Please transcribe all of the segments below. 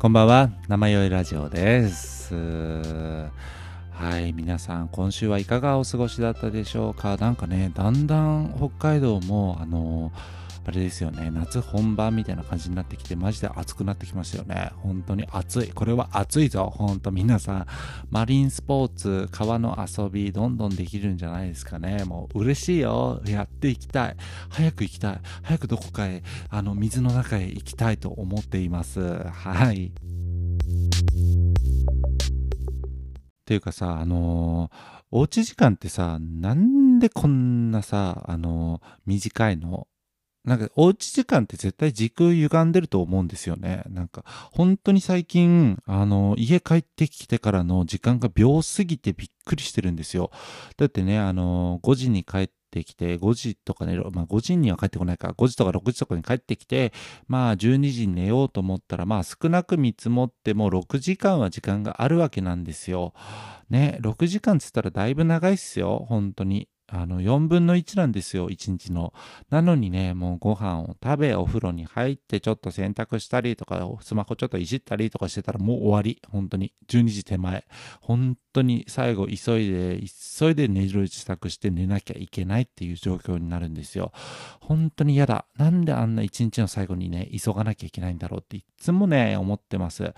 こんばんは、生酔いラジオです。はい、皆さん、今週はいかがお過ごしだったでしょうか？なんかね、だんだん北海道も、あの、あれですよね、夏本番みたいな感じになってきて、マジで暑くなってきましたよね。本当に暑い。これは暑いぞ。本当皆さん、マリンスポーツ、川の遊び、どんどんできるんじゃないですかね。もう嬉しいよ。やっていきたい。早く行きたい。早くどこかへ、あの、水の中へ行きたいと思っています。はい。っていうかさ、あのーおうち時間ってさ、なんでこんなさ、あのー短いの？なんか、おうち時間って絶対時空歪んでると思うんですよね。なんか、本当に最近、あの家帰ってきてからの時間が秒すぎてびっくりしてるんですよ。だってね、あの5時に帰ってきて、5時とかね、まあ5時には帰ってこないから、5時とか6時とかに帰ってきて、まあ12時に寝ようと思ったら、まあ少なく見積もっても6時間は時間があるわけなんですよ。ね、6時間っつったらだいぶ長いっすよ、本当に。あの、4分の1なんですよ、1日の。なのにね、もうご飯を食べ、お風呂に入って、ちょっと洗濯したりとか、スマホちょっといじったりとかしてたらもう終わり。本当に。12時手前。本当に最後、急いで、急いで寝る支度して寝なきゃいけないっていう状況になるんですよ。本当に嫌だ。なんであんな一日の最後にね、急がなきゃいけないんだろうっていつもね、思ってます。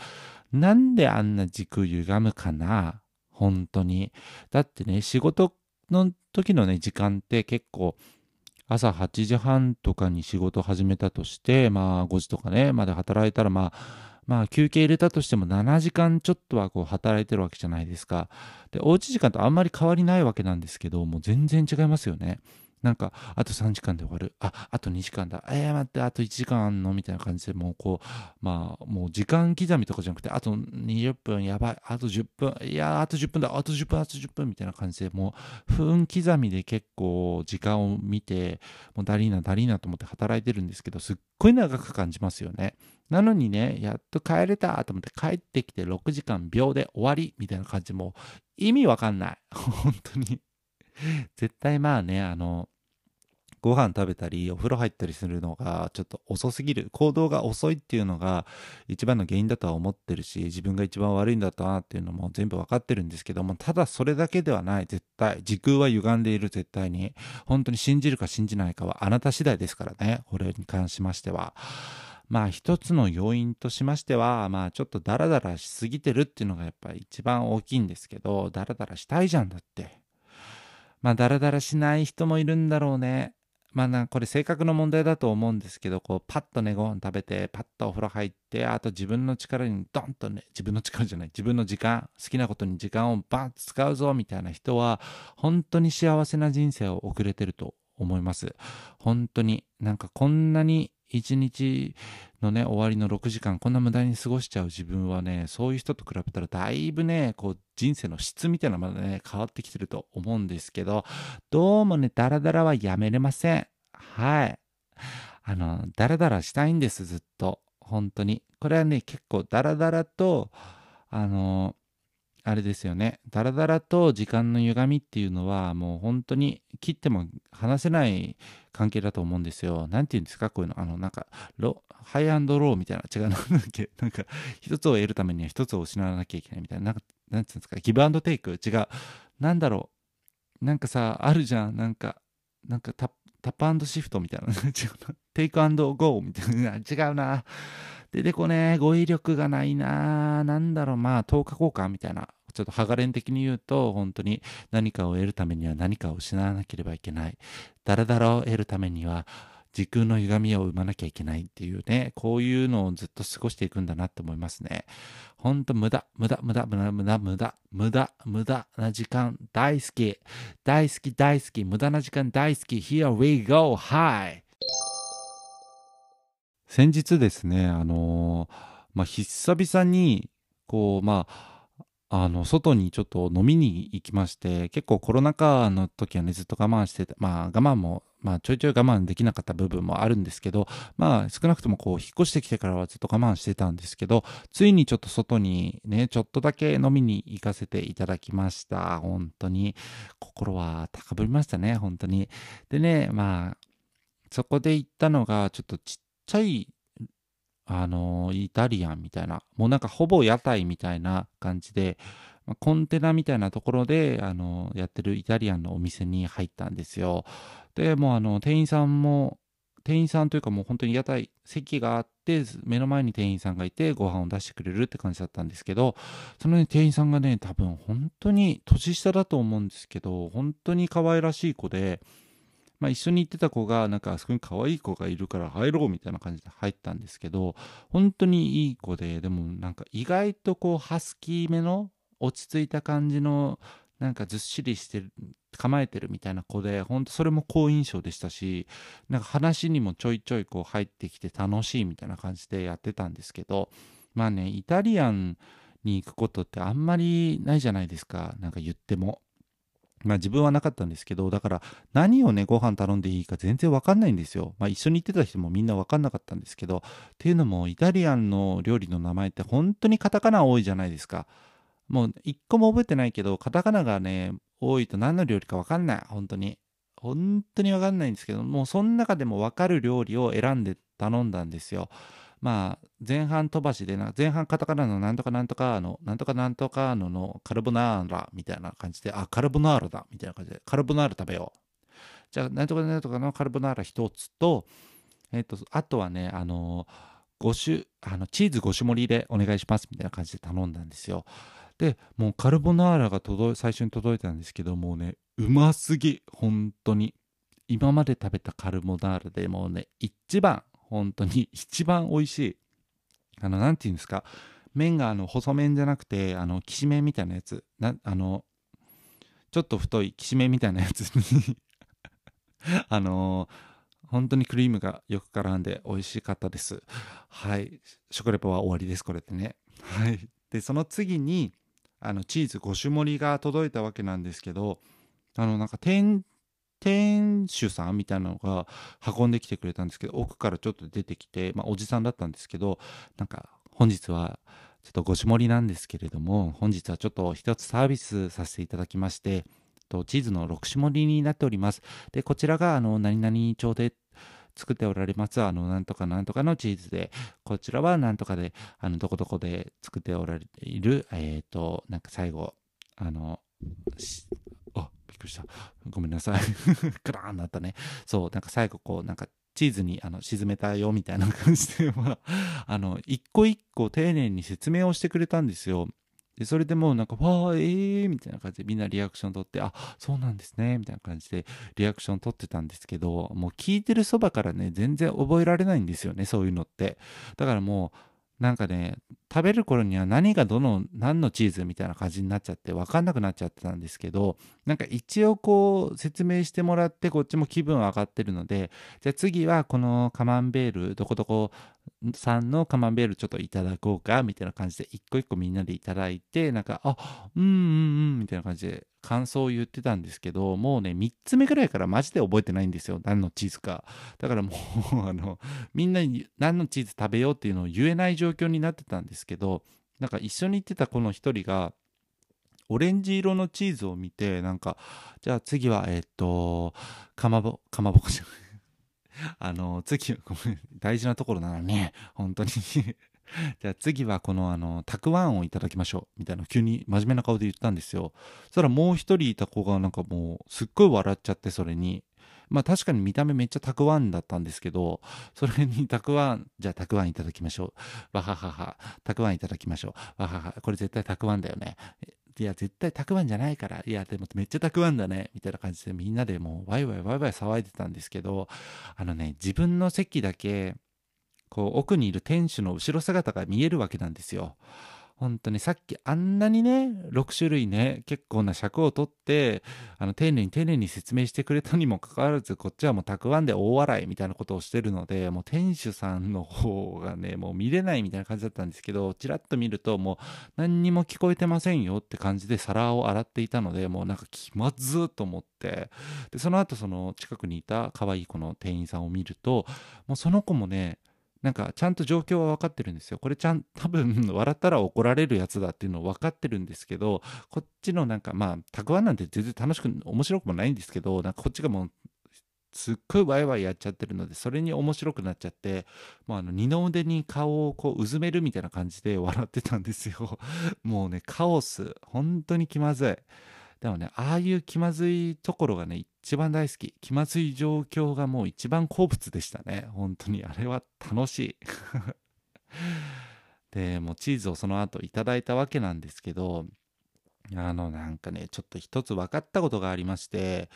なんであんな時空歪むかな？本当に。だってね、仕事の時のね、時間って結構、朝8時半とかに仕事始めたとして、まあ5時とかね、まで働いたら、まあ、まあ休憩入れたとしても7時間ちょっとはこう働いてるわけじゃないですか。で、おうち時間とあんまり変わりないわけなんですけど、もう全然違いますよね。なんか、あと3時間で終わる。あ、あと2時間だ。えー、待って、あと1時間あんの？みたいな感じで、もうこう、まあ、もう時間刻みとかじゃなくて、あと20分、やばい、あと10分、いや、あと10分だ、あと10分、あと10分、みたいな感じで、もう、分刻みで結構時間を見て、もうダリーナ、ダリーナと思って働いてるんですけど、すっごい長く感じますよね。なのにね、やっと帰れたと思って帰ってきて6時間秒で終わりみたいな感じもう意味わかんない。本当に。絶対まあね、あの、ご飯食べたりお風呂入ったりするのがちょっと遅すぎる。行動が遅いっていうのが一番の原因だとは思ってるし自分が一番悪いんだったなっていうのも全部わかってるんですけどもただそれだけではない。絶対時空は歪んでいる。絶対に。本当に信じるか信じないかはあなた次第ですからね。これに関しましては。まあ一つの要因としましてはまあちょっとダラダラしすぎてるっていうのがやっぱり一番大きいんですけどダラダラしたいじゃんだって。まあダラダラしない人もいるんだろうね。まあな、これ性格の問題だと思うんですけど、こう、パッとね、ご飯食べて、パッとお風呂入って、あと自分の力にドンとね、自分の力じゃない、自分の時間、好きなことに時間をバンと使うぞ、みたいな人は、本当に幸せな人生を送れてると思います。本当に、なんかこんなに一日のね、終わりの6時間、こんな無駄に過ごしちゃう自分はね、そういう人と比べたらだいぶね、こう、人生の質みたいなのまでね、変わってきてると思うんですけど、どうもね、ダラダラはやめれません。はい。あの、ダラダラしたいんです、ずっと。本当に。これはね、結構ダラダラと、あの、あれですよね。ダラダラと時間の歪みっていうのは、もう本当に切っても話せない関係だと思うんですよ。なんて言うんですか？こういうの。あの、なんか、ロハイアンドローみたいな。違う、なんだっけ？なんか、一つを得るためには一つを失わなきゃいけないみたいな。なんか、なんて言うんですか？ギブアンドテイク？違う。なんだろう。なんかさ、あるじゃん。なんか、なんかタッタップシフトみたいな。違うな。テイクアンドゴーみたいな。違うな。出てこね語彙力がないな。なんだろう、まあ、10日交換みたいな。ちょっとハガレン的に言うと、本当に何かを得るためには何かを失わなければいけない。ダラダラを得るためには、時空の歪みを生まなきゃいけないっていうね、こういうのをずっと過ごしていくんだなって思いますね。ほんと無駄、無駄、無駄、無駄、無駄、無駄、無駄、無駄な時間大好き。大好き、大好き、無駄な時間大好き。Here we go, hi! 先日ですね、あのまあ、久々に、こう、まあ、あの、外にちょっと飲みに行きまして、結構コロナ禍の時はね、ずっと我慢してて、まあ我慢も、まあちょいちょい我慢できなかった部分もあるんですけど、まあ少なくともこう引っ越してきてからはずっと我慢してたんですけど、ついにちょっと外にね、ちょっとだけ飲みに行かせていただきました。本当に。心は高ぶりましたね、本当に。でね、まあ、そこで行ったのが、ちょっとちっちゃい、あのイタリアンみたいな、もうなんかほぼ屋台みたいな感じで、ま、コンテナみたいなところで、あのやってるイタリアンのお店に入ったんですよ。で、もうあの、店員さんも、店員さんというかもう本当に屋台、席があって、目の前に店員さんがいて、ご飯を出してくれるって感じだったんですけど、その、ね、店員さんがね、多分本当に年下だと思うんですけど、本当に可愛らしい子で、まあ、一緒に行ってた子が、なんかあそこに可愛い子がいるから入ろうみたいな感じで入ったんですけど、本当にいい子で、でもなんか意外とこう、ハスキーめの落ち着いた感じのなんかずっしりしてる構えてるみたいな子で本当それも好印象でしたしなんか話にもちょいちょいこう入ってきて楽しいみたいな感じでやってたんですけどまあねイタリアンに行くことってあんまりないじゃないですかなんか言っても。まあ自分はなかったんですけど、だから何をね、ご飯頼んでいいか全然わかんないんですよ。まあ一緒に行ってた人もみんなわかんなかったんですけど、っていうのもイタリアンの料理の名前って本当にカタカナ多いじゃないですか。もう一個も覚えてないけど、カタカナがね、多いと何の料理かわかんない。本当に。本当にわかんないんですけど、もうその中でもわかる料理を選んで頼んだんですよ。まあ、前半飛ばしでな、前半カタカナのなんとかなんとかの、なんとかなんとかののカルボナーラみたいな感じで、あ、カルボナーラだみたいな感じで、カルボナーラ食べよう。じゃあ、なんとかなんとかのカルボナーラ一つと、えっ、と、あとはね、あの、5種、あの、チーズ5種盛りでお願いしますみたいな感じで頼んだんですよ。でもうカルボナーラが届最初に届いたんですけどもうねうますぎ本当に今まで食べたカルボナーラでもうね一番本当に一番美味しいあの何て言うんですか麺があの細麺じゃなくてあのきしめんみたいなやつ。なあのちょっと太いきしめんみたいなやつに。あの本当にクリームがよく絡んで美味しかったです。はい。食レポは終わりですこれってね。はい。でその次にあのチーズ5種盛りが届いたわけなんですけどあのなんか店店主さんみたいなのが運んできてくれたんですけど奥からちょっと出てきて、まあ、おじさんだったんですけどなんか本日はちょっと5種盛りなんですけれども本日はちょっと一つサービスさせていただきましてとチーズの6種盛りになっております。でこちらがあの何々町で作っておられます、あの、なんとかなんとかのチーズで、こちらはなんとかで、あの、どこどこで作っておられている、えっ、ー、と、なんか最後、あの、くりした。ごめんなさい。クラーンなったね。そう、なんか最後こう、なんかチーズにあの沈めたよみたいな感じで、まあ、あの、一個一個丁寧に説明をしてくれたんですよ。で、それでもうなんか、わー、えー、みたいな感じでみんなリアクション取って、あ、そうなんですね、みたいな感じでリアクション取ってたんですけど、もう聞いてるそばからね、全然覚えられないんですよね、そういうのって。だからもう、なんかね、食べる頃には何がどの、何のチーズみたいな感じになっちゃって分かんなくなっちゃってたんですけど、なんか一応こう説明してもらってこっちも気分上がってるので、じゃあ次はこのカマンベール、どこどこさんのカマンベールちょっといただこうか、みたいな感じで一個一個みんなでいただいて、なんか、あ、うんうんうん、みたいな感じで感想を言ってたんですけど、もうね、3つ目ぐらいからマジで覚えてないんですよ。何のチーズか。だからもうあの、みんなに何のチーズ食べようっていうのを言えない状況になってたんですけど、なんか一緒に行ってたこの一人が、オレンジ色のチーズを見て、なんか、じゃあ次は、えっと、かまぼ、かまぼこじゃない。あの、次、ごめん、大事なところなのに、本当に じゃあ次はこのあの、たくあんをいただきましょう。みたいな急に真面目な顔で言ったんですよ。そしたらもう一人いた子がなんかもうすっごい笑っちゃってそれに。まあ確かに見た目めっちゃたくあんだったんですけど、それに たくあん、じゃあたくあんいただきましょう。わははは。たくあんいただきましょう。わはは。これ絶対たくあんだよね。いや、絶対たくあんじゃないから。いや、でもめっちゃたくあんだね。みたいな感じでみんなでもうワイワイワイワイ騒いでたんですけど、あのね、自分の席だけ、こう奥にいる店主の後ろ姿が見えるわけなんですよ。本当にさっきあんなにね、6種類ね、結構な尺を取って、あの、丁寧に丁寧に説明してくれたにもかかわらず、こっちはもうたくあんで大笑いみたいなことをしてるので、もう店主さんの方がね、もう見れないみたいな感じだったんですけど、ちらっと見るともう何にも聞こえてませんよって感じで皿を洗っていたので、もうなんか気まずーと思って、で、その後その近くにいた可愛い子の店員さんを見ると、もうその子もね、なんかちゃんと状況は分かってるんですよ。これちゃん、多分笑ったら怒られるやつだっていうの分かってるんですけど、こっちのなんかまあ、たくあんなんて全然楽しく、面白くもないんですけど、なんかこっちがもう、すっごいワイワイやっちゃってるので、それに面白くなっちゃって、もうあの、二の腕に顔をこう、うずめるみたいな感じで笑ってたんですよ。もうね、カオス。本当に気まずい。でもね、ああいう気まずいところがね、一番大好き。気まずい状況がもう一番好物でしたね。本当に。あれは楽しい。で、もうチーズをその後いただいたわけなんですけど、あの、なんかね、ちょっと一つ分かったことがありまして、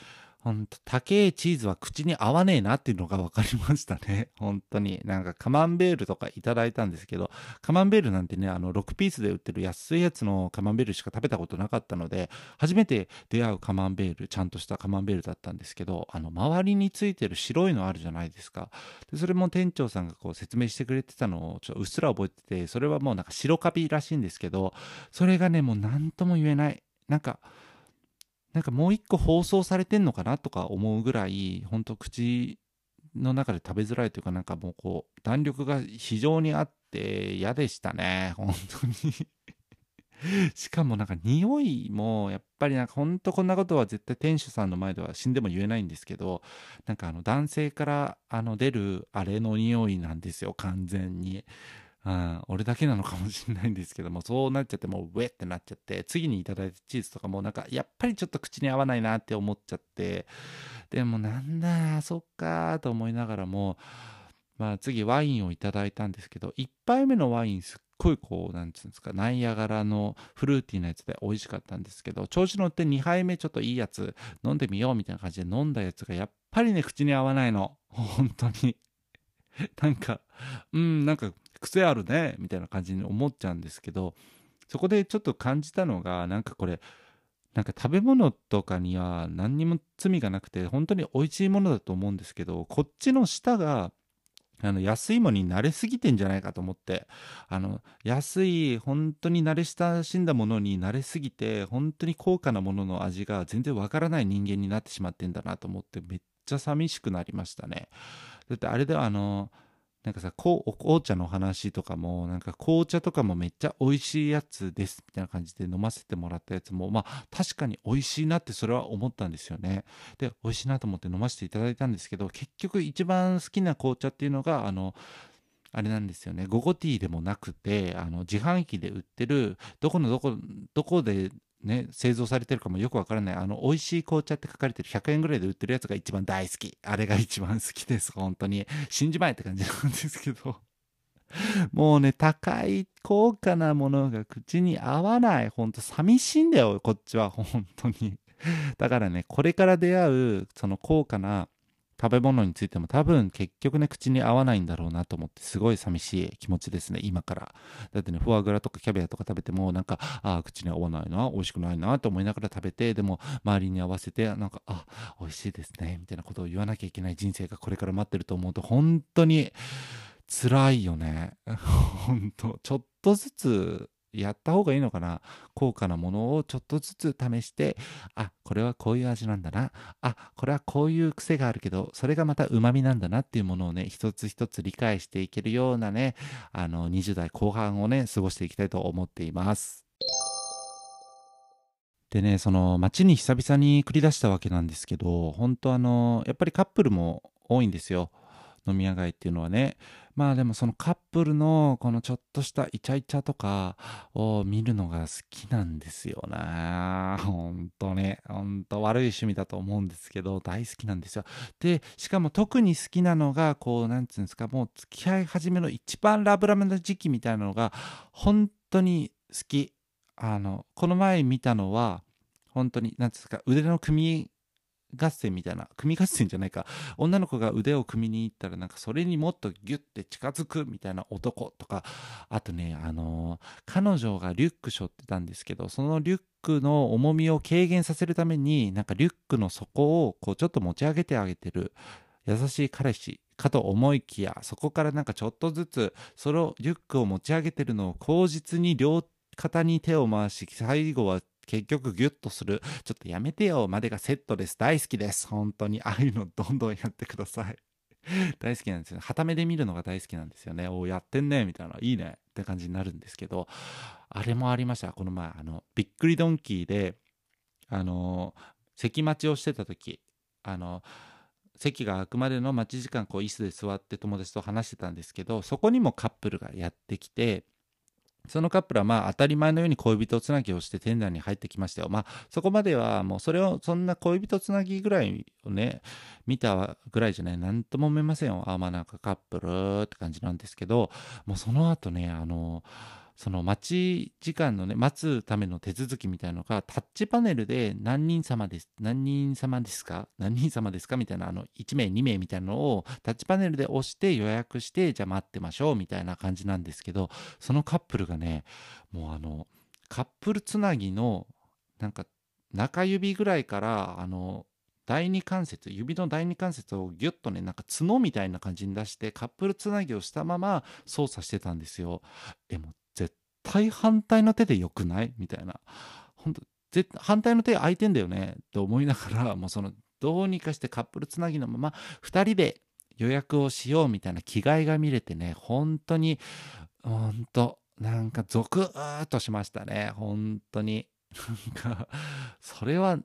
ほんと、高えチーズは口に合わねえなっていうのが分かりましたね。本当に。なんかカマンベールとかいただいたんですけど、カマンベールなんてね、あの、6ピースで売ってる安いやつのカマンベールしか食べたことなかったので、初めて出会うカマンベール、ちゃんとしたカマンベールだったんですけど、あの、周りについてる白いのあるじゃないですか。で、それも店長さんがこう説明してくれてたのをちょっとうっすら覚えてて、それはもうなんか白カビらしいんですけど、それがね、もう何とも言えない。なんか、なんかもう一個放送されてんのかなとか思うぐらい、ほんと口の中で食べづらいというか、なんかもうこう、弾力が非常にあって嫌でしたね。本当に しかもなんか匂いもやっぱりなんかほんとこんなことは絶対店主さんの前では死んでも言えないんですけどなんかあの男性からあの出るあれの匂いなんですよ完全にうん、俺だけなのかもしれないんですけども、そうなっちゃって、もう、ウェってなっちゃって、次にいただいたチーズとかも、なんか、やっぱりちょっと口に合わないなって思っちゃって、でもなんだ、そっかと思いながらも、まあ次ワインをいただいたんですけど、1杯目のワインすっごいこう、なんつうんですか、ナイアガラのフルーティーなやつで美味しかったんですけど、調子乗って2杯目ちょっといいやつ飲んでみようみたいな感じで飲んだやつがやっぱりね、口に合わないの。本当に。なんか、うん、なんか癖あるね、みたいな感じに思っちゃうんですけど、そこでちょっと感じたのが、なんかこれ、なんか食べ物とかには何にも罪がなくて、本当に美味しいものだと思うんですけど、こっちの舌が、あの安いものに慣れすぎてんじゃないかと思ってあの安い本当に慣れ親しんだものに慣れすぎて本当に高価なものの味が全然わからない人間になってしまってんだなと思ってめっちゃ寂しくなりましたね。だってあれではあのなんかさ、こう、お紅茶の話とかも、なんか紅茶とかもめっちゃ美味しいやつですみたいな感じで飲ませてもらったやつも、まあ確かに美味しいなってそれは思ったんですよね。で、美味しいなと思って飲ませていただいたんですけど、結局一番好きな紅茶っていうのが、あの、あれなんですよね。ゴゴティーでもなくて、あの、自販機で売ってる、どこのどこ、どこでね、製造されてるかもよくわからない、あの、美味しい紅茶って書かれてる100円ぐらいで売ってるやつが一番大好き。あれが一番好きです、本当に。信じまえって感じなんですけど。もうね、高い、高価なものが口に合わない。ほんと寂しいんだよ、こっちは、本当に。だからね、これから出会う、その高価な食べ物についても多分結局ね、口に合わないんだろうなと思って、すごい寂しい気持ちですね、今から。だってね、フォアグラとかキャビアとか食べても、なんか、ああ、口に合わないな、美味しくないなと思いながら食べて、でも、周りに合わせて、なんか、あ、美味しいですね、みたいなことを言わなきゃいけない人生がこれから待ってると思うと、本当に辛いよね。本当ちょっとずつやった方がいいのかな？高価なものをちょっとずつ試して、あ、これはこういう味なんだな。あ、これはこういう癖があるけど、それがまた旨味なんだなっていうものをね、一つ一つ理解していけるようなね、あの、20代後半をね、過ごしていきたいと思っています。でね、その街に久々に繰り出したわけなんですけど、本当あの、やっぱりカップルも多いんですよ。飲み屋街っていうのはね。まあでもそのカップルのこのちょっとしたイチャイチャとかを見るのが好きなんですよね。ほんとね。ほんと悪い趣味だと思うんですけど、大好きなんですよ。で、しかも特に好きなのが、こう、なんつうんですか、もう付き合い始めの一番ラブラブな時期みたいなのが、本当に好き。あの、この前見たのは、本当に、なんですか、腕の組合戦みたいな、組合戦じゃないか、女の子が腕を組みに行ったらなんかそれにもっとギュッて近づくみたいな男とか、あとね、あのー、彼女がリュック背負ってたんですけど、そのリュックの重みを軽減させるために、なんかリュックの底をこうちょっと持ち上げてあげてる優しい彼氏かと思いきや、そこからなんかちょっとずつ、そのリュックを持ち上げてるのを口実に両肩に手を回し、最後は結局ギュッとする。ちょっとやめてよまでがセットです。大好きです。本当に。ああいうのどんどんやってください。大好きなんですよ。はためで見るのが大好きなんですよね。おお、やってんねみたいな。いいねって感じになるんですけど、あれもありました。この前、あの、びっくりドンキーで、あの、席待ちをしてた時、あの、席が空くまでの待ち時間こう椅子で座って友達と話してたんですけどそこにもカップルがやってきてそのカップルはまあ当たり前のように恋人つなぎをして店内に入ってきましたよ。まあそこまではもうそれをそんな恋人つなぎぐらいをね見たぐらいじゃない何とも思いませんよ。あまあなんかカップルって感じなんですけどもうその後ねあのその待ち時間のね、待つための手続きみたいなのが、タッチパネルで何人様です、何人様ですか何人様ですかみたいな、あの、1名、2名みたいなのをタッチパネルで押して予約して、じゃあ待ってましょうみたいな感じなんですけど、そのカップルがね、もうあの、カップルつなぎの、なんか、中指ぐらいから、あの、第二関節指の第二関節をギュッとねなんか角みたいな感じに出してカップルつなぎをしたまま操作してたんですよ。えも対反対の手でよくない？みたいな。本当反対の手空いてんだよねって思いながら、もうその、どうにかしてカップルつなぎのまま、2人で予約をしようみたいな気概が見れてね、本当に、本当なんかゾクーとしましたね。本当に。なんか、それは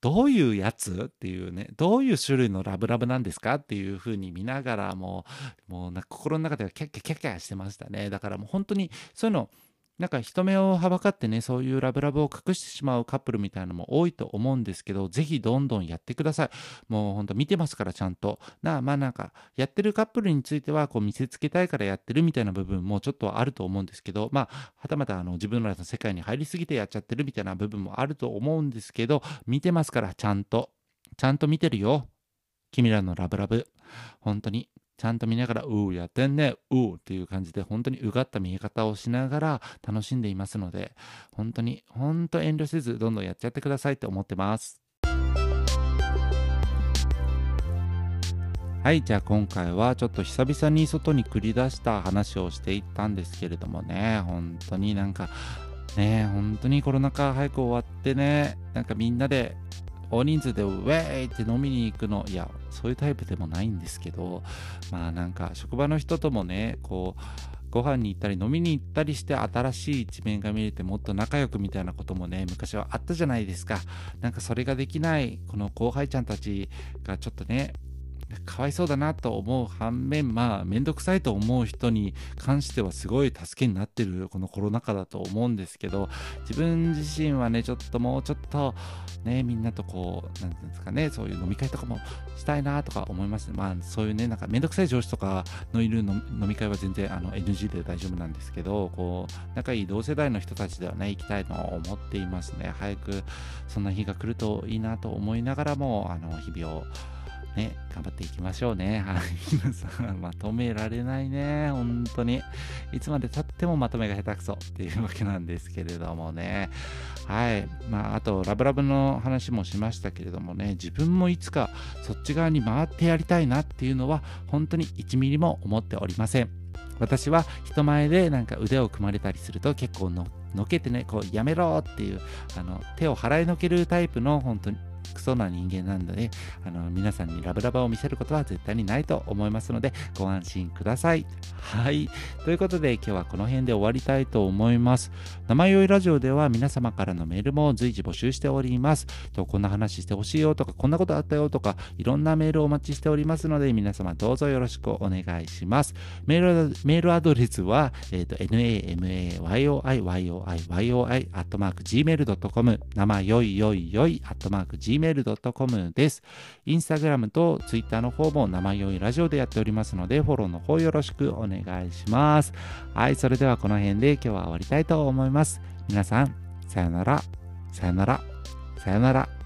どういうやつ？っていうね、どういう種類のラブラブなんですか？っていう風に見ながらもう、もうな心の中ではキャッキャキャッキャしてましたね。だからもう本当にそういうのなんか人目をはばかってね、そういうラブラブを隠してしまうカップルみたいなのも多いと思うんですけど、ぜひどんどんやってください。もうほんと見てますから、ちゃんと。なあ、まあなんか、やってるカップルについては、こう見せつけたいからやってるみたいな部分もちょっとあると思うんですけど、まあ、はたまたあの自分らの世界に入りすぎてやっちゃってるみたいな部分もあると思うんですけど、見てますから、ちゃんと。ちゃんと見てるよ。君らのラブラブ。本当に。ちゃんと見ながら、うーやってんね、うーっていう感じで、本当にうがった見え方をしながら楽しんでいますので、本当に、本当遠慮せず、どんどんやっちゃってくださいって思ってます。はい、じゃあ今回はちょっと久々に外に繰り出した話をしていったんですけれどもね、本当になんか、ね、本当にコロナ禍早く終わってね、なんかみんなで大人数でウェイって飲みに行くの、いや、そういうタイプでもないんですけど、まあなんか職場の人ともね、こう、ご飯に行ったり飲みに行ったりして新しい一面が見れてもっと仲良くみたいなこともね昔はあったじゃないですか。なんかそれができないこの後輩ちゃんたちがちょっとねかわいそうだなと思う反面まあ面倒くさいと思う人に関してはすごい助けになってるこのコロナ禍だと思うんですけど自分自身はねちょっともうちょっとねみんなとこう何て言うんですかねそういう飲み会とかもしたいなとか思います。まあそういうねなんか面倒くさい上司とかのいる飲み会は全然あの NG で大丈夫なんですけどこう仲いい同世代の人たちではね行きたいと思っていますね。早くそんな日が来るといいなと思いながらもあの日々をね、頑張っていきましょうね。はい。皆さん、まとめられないね。本当に。いつまでたってもまとめが下手くそっていうわけなんですけれどもね。はい。まあ、あと、ラブラブの話もしましたけれどもね、自分もいつかそっち側に回ってやりたいなっていうのは、本当に1ミリも思っておりません。私は人前でなんか腕を組まれたりすると結構ののけてね、こうやめろっていう、あの、手を払いのけるタイプの本当にクソな人間なんで、あの、皆さんにラブラブを見せることは絶対にないと思いますので、ご安心ください。はい。ということで、今日はこの辺で終わりたいと思います。生酔いラジオでは皆様からのメールも随時募集しております。とこんな話してほしいよとか、こんなことあったよとか、いろんなメールをお待ちしておりますので、皆様どうぞよろしくお願いします。メールメールアドレスは、えっ、ー、と、namayoiyoiyoi アットマーク gmail.com 生よいよいよいアットマーク gmail.com gmail.com です。インスタグラムとツイッターの方も生酔いラジオでやっておりますので、フォローの方よろしくお願いします。はい、それではこの辺で今日は終わりたいと思います。皆さん、さよなら、さよなら、さよなら。